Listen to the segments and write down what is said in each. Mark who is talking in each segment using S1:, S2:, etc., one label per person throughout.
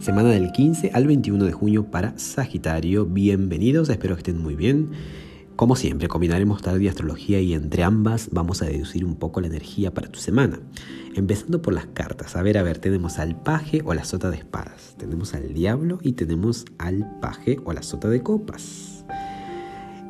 S1: Semana del 15 al 21 de junio para Sagitario. Bienvenidos, espero que estén muy bien. Como siempre, combinaremos tarde y astrología y entre ambas vamos a deducir un poco la energía para tu semana. Empezando por las cartas. A ver, a ver, tenemos al paje o la sota de espadas. Tenemos al diablo y tenemos al paje o la sota de copas.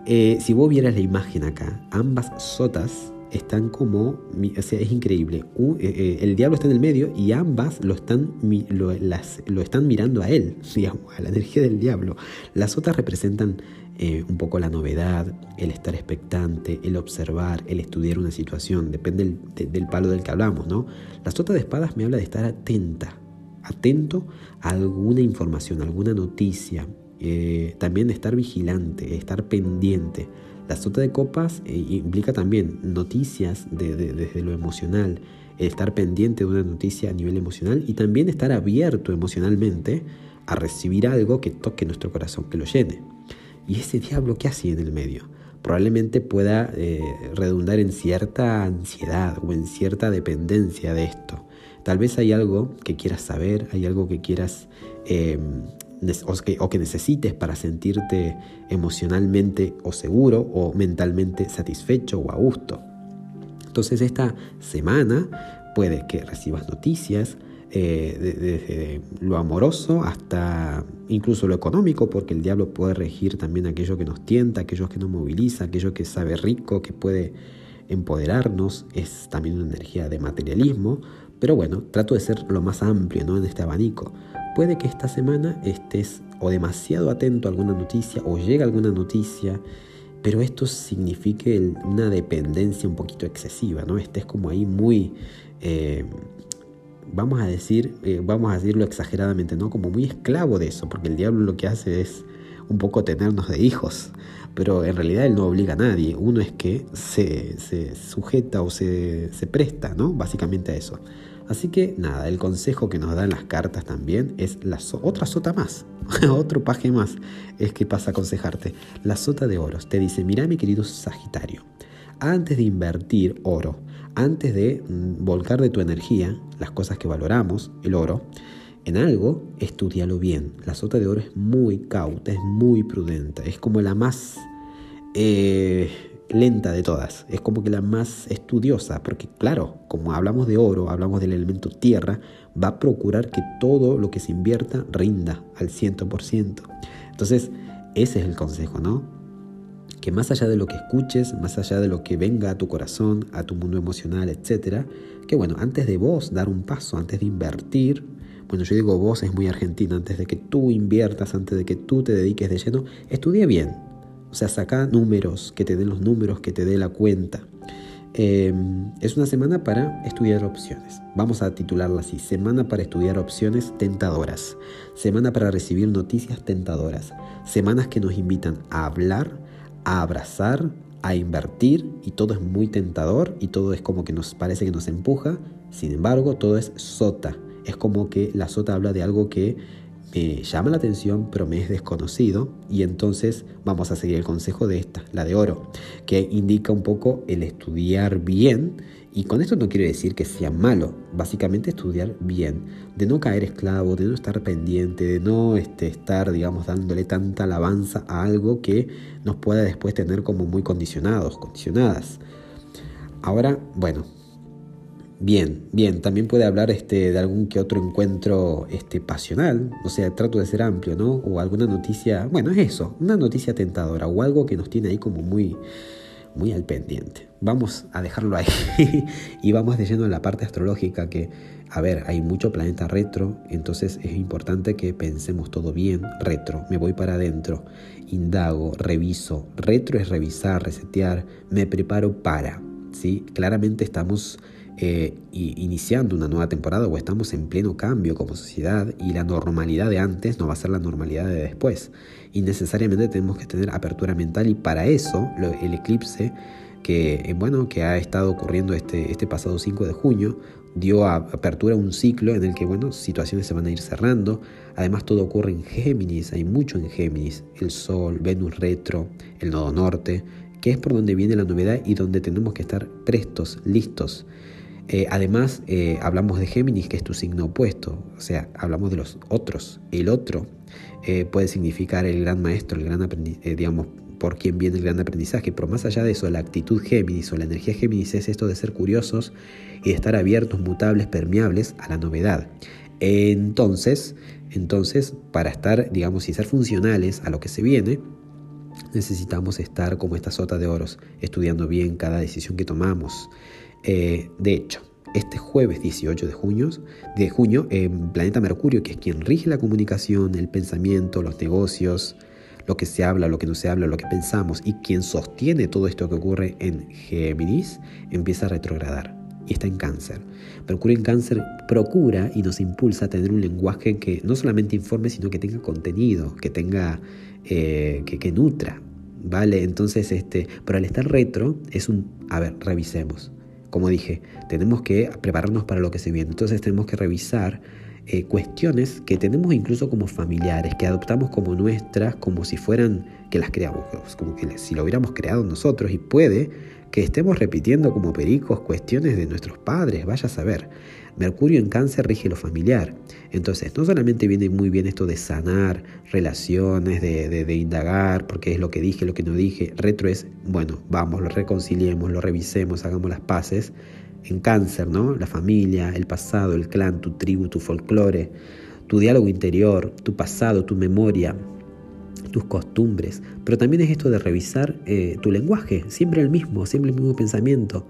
S1: Eh, si vos vieras la imagen acá, ambas sotas están como, o sea, es increíble. Eh, eh, el diablo está en el medio y ambas lo están, lo, están mirando a él, digamos, a la energía del diablo. Las otras representan eh, un poco la novedad, el estar expectante, el observar, el estudiar una situación, depende del, palo del que hablamos, ¿no? La sota de espadas me habla de estar atenta, atento a alguna información, alguna noticia, también estar vigilante, estar pendiente la sota de copas eh, implica también noticias desde lo emocional, estar pendiente de una noticia a nivel emocional y también estar abierto emocionalmente a recibir algo que toque nuestro corazón, que lo llene. Y ese diablo que hace en el medio probablemente pueda eh, redundar en cierta ansiedad o en cierta dependencia de esto. Tal vez hay algo que quieras saber, hay algo que quieras eh, o que, necesites para sentirte emocionalmente o seguro o mentalmente satisfecho o a gusto. Entonces esta semana puede que recibas noticias eh, desde lo amoroso hasta incluso lo económico, porque el diablo puede regir también aquello que nos tienta, aquello que nos moviliza, aquello que sabe rico, que puede empoderarnos, es también una energía de materialismo, pero bueno, trato de ser lo más amplio ¿no? en este abanico. Puede que esta semana estés o demasiado atento a alguna noticia o llegue alguna noticia, pero esto signifique una dependencia un poquito excesiva, ¿no? Estés como ahí muy, eh, vamos a decir, eh, vamos a decirlo exageradamente, ¿no? Como muy esclavo de eso, porque el diablo lo que hace es un poco tenernos de hijos, pero en realidad él no obliga a nadie, uno es que se, se sujeta o se, se presta, ¿no? Básicamente a eso. Así que nada, el consejo que nos dan las cartas también es la otra sota más, otro paje más es que pasa a aconsejarte. La sota de oros te dice, mira mi querido Sagitario, antes de invertir oro, antes de mm, volcar de tu energía, las cosas que valoramos, el oro, en algo, estudialo bien. La sota de oro es muy cauta, es muy prudente, es como la más... Eh, lenta de todas, es como que la más estudiosa, porque claro, como hablamos de oro, hablamos del elemento tierra, va a procurar que todo lo que se invierta rinda al 100%. Entonces, ese es el consejo, ¿no? Que más allá de lo que escuches, más allá de lo que venga a tu corazón, a tu mundo emocional, etcétera, que bueno, antes de vos dar un paso, antes de invertir, bueno, yo digo vos es muy argentino, antes de que tú inviertas, antes de que tú te dediques de lleno, estudie bien, o sea, saca números, que te den los números, que te dé la cuenta. Em, es una semana para estudiar opciones. Vamos a titularla así. Semana para estudiar opciones tentadoras. Semana para recibir noticias tentadoras. Semanas que nos invitan a hablar, a abrazar, a invertir y todo es muy tentador y todo es como que nos parece que nos empuja. Sin embargo, todo es sota. Es como que la sota habla de algo que me llama la atención, pero me es desconocido, y entonces vamos a seguir el consejo de esta, la de oro, que indica un poco el estudiar bien, y con esto no quiero decir que sea malo, básicamente estudiar bien, de no caer esclavo, de no estar pendiente, de no este, estar, digamos, dándole tanta alabanza a algo que nos pueda después tener como muy condicionados, condicionadas. Ahora, bueno, Bien, bien, también puede hablar este, de algún que otro encuentro este, pasional, o sea, trato de ser amplio, ¿no? O alguna noticia, bueno, es eso, una noticia tentadora o algo que nos tiene ahí como muy, muy al pendiente. Vamos a dejarlo ahí y vamos leyendo en la parte astrológica que, a ver, hay mucho planeta retro, entonces es importante que pensemos todo bien, retro, me voy para adentro, indago, reviso, retro es revisar, resetear, me preparo para, ¿sí? Claramente estamos eh, iniciando una nueva temporada o estamos en pleno cambio como sociedad y la normalidad de antes no va a ser la normalidad de después. Y necesariamente tenemos que tener apertura mental y para eso el eclipse que, eh, bueno, que ha estado ocurriendo este, este pasado 5 de junio dio apertura a un ciclo en el que bueno, situaciones se van a ir cerrando. Además todo ocurre en Géminis, hay mucho en Géminis, el Sol, Venus retro, el nodo norte, que es por donde viene la novedad y donde tenemos que estar prestos, listos. Eh, además, eh, hablamos de Géminis, que es tu signo opuesto, o sea, hablamos de los otros. El otro eh, puede significar el gran maestro, el gran digamos, por quien viene el gran aprendizaje. Pero más allá de eso, la actitud Géminis o la energía Géminis es esto de ser curiosos y de estar abiertos, mutables, permeables a la novedad. Entonces, entonces, para estar, digamos, y ser funcionales a lo que se viene, necesitamos estar como esta sota de oros, estudiando bien cada decisión que tomamos. Eh, de hecho, este jueves 18 de junio, de junio Planeta Mercurio, que es quien rige la comunicación, el pensamiento, los negocios, lo que se habla, lo que no se habla, lo que pensamos, y quien sostiene todo esto que ocurre en Géminis, empieza a retrogradar y está en cáncer. Mercurio en cáncer procura y nos impulsa a tener un lenguaje que no solamente informe, sino que tenga contenido, que tenga, eh, que, que nutra. ¿Vale? Entonces, este, pero al estar retro es un, a ver, revisemos. Como dije, tenemos que prepararnos para lo que se viene. Entonces tenemos que revisar eh, cuestiones que tenemos incluso como familiares, que adoptamos como nuestras, como si fueran que las creamos, como que si lo hubiéramos creado nosotros y puede que estemos repitiendo como pericos cuestiones de nuestros padres, vaya a saber. Mercurio en cáncer rige lo familiar. Entonces, no solamente viene muy bien esto de sanar relaciones, de, de, indagar, porque es lo que dije, lo que no dije. Retro es, bueno, vamos, lo reconciliemos, lo revisemos, hagamos las paces. En cáncer, ¿no? La familia, el pasado, el clan, tu tribu, tu folclore, tu diálogo interior, tu pasado, tu memoria, tus costumbres, pero también es esto de revisar eh, tu lenguaje, siempre el mismo, siempre el mismo pensamiento.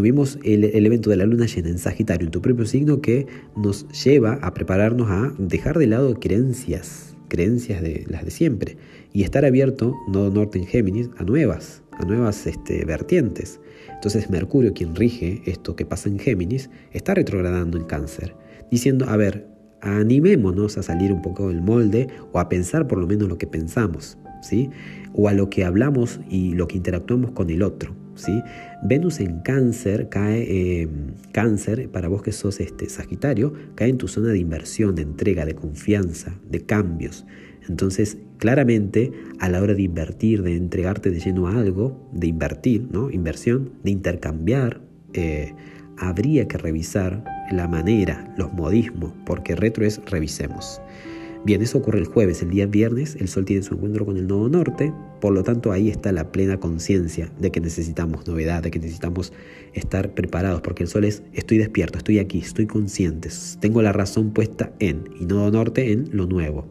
S1: Tuvimos el, evento de la luna llena en Sagitario, en tu propio signo, que nos lleva a prepararnos a dejar de lado creencias, creencias de las de siempre, y estar abierto, no norte en Géminis, a nuevas, a nuevas este, vertientes. Entonces Mercurio, quien rige esto que pasa en Géminis, está retrogradando en cáncer, diciendo, a ver, animémonos a salir un poco del molde o a pensar por lo menos lo que pensamos, ¿sí? O a lo que hablamos y lo que interactuamos con el otro, ¿sí? Venus en cáncer cae, em, cáncer, para vos que sos este, Sagitario, cae en tu zona de inversión, de entrega, de confianza, de cambios. Entonces, claramente, a la hora de invertir, de entregarte de lleno a algo, de invertir, ¿no? Inversión, de intercambiar, eh, habría que revisar la manera, los modismos, porque retro es revisemos. Bien, eso ocurre el jueves, el día viernes el Sol tiene su encuentro con el nodo norte, por lo tanto ahí está la plena conciencia de que necesitamos novedad, de que necesitamos estar preparados, porque el Sol es estoy despierto, estoy aquí, estoy consciente, tengo la razón puesta en, y nodo norte en lo nuevo.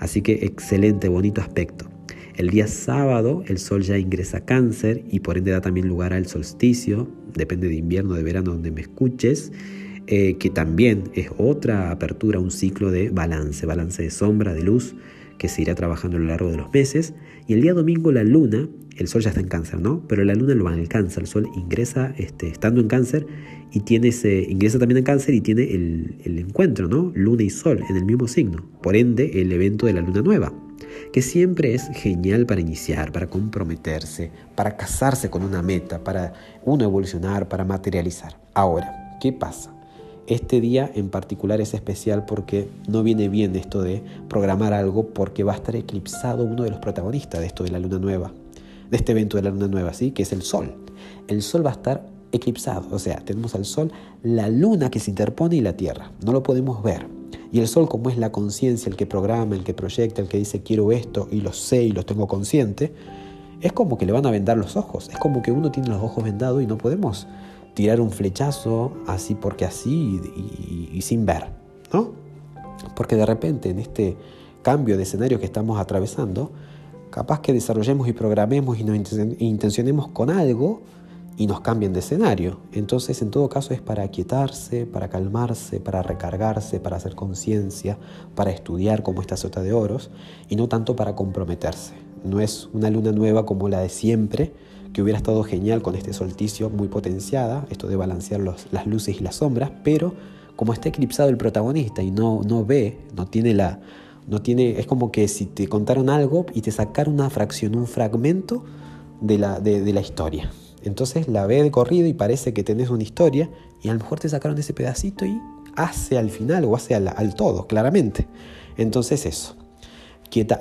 S1: Así que excelente, bonito aspecto. El día sábado el sol ya ingresa a cáncer y por ende da también lugar al solsticio, depende de invierno, de verano, donde me escuches, eh, que también es otra apertura, un ciclo de balance, balance de sombra, de luz, que se irá trabajando a lo largo de los meses. Y el día domingo la luna, el sol ya está en cáncer, ¿no? Pero la luna lo cáncer, el sol ingresa este, estando en cáncer y tiene ese, ingresa también en cáncer y tiene el, el encuentro, ¿no? Luna y sol en el mismo signo. Por ende, el evento de la luna nueva que siempre es genial para iniciar, para comprometerse, para casarse con una meta, para uno evolucionar, para materializar. Ahora, ¿qué pasa? Este día en particular es especial porque no viene bien esto de programar algo porque va a estar eclipsado uno de los protagonistas de esto de la luna nueva, de este evento de la luna nueva, ¿sí? que es el sol. El sol va a estar eclipsado, o sea, tenemos al sol, la luna que se interpone y la tierra, no lo podemos ver. Y el sol, como es la conciencia, el que programa, el que proyecta, el que dice quiero esto y lo sé y lo tengo consciente, es como que le van a vendar los ojos. Es como que uno tiene los ojos vendados y no podemos tirar un flechazo así porque así y, sin ver, ¿no? Porque de repente en este cambio de escenario que estamos atravesando, capaz que desarrollemos y programemos y nos intencionemos con algo y nos cambian de escenario. Entonces, en todo caso, es para aquietarse, para calmarse, para recargarse, para hacer conciencia, para estudiar como esta sota de oros y no tanto para comprometerse. No es una luna nueva como la de siempre, que hubiera estado genial con este solsticio muy potenciada, esto de balancear las luces y las sombras, pero como está eclipsado el protagonista y no, no ve, no tiene la... No tiene, es como que si te contaron algo y te sacaron una fracción, un fragmento de la, de la historia. Entonces la ve de corrido y parece que tenés una historia y a lo mejor te sacaron ese pedacito y hace al final o hace al, todo, claramente. Entonces eso,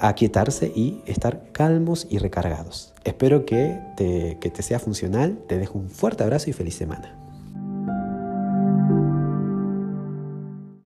S1: aquietarse y estar calmos y recargados. Espero que te, que te sea funcional, te dejo un fuerte abrazo y feliz semana.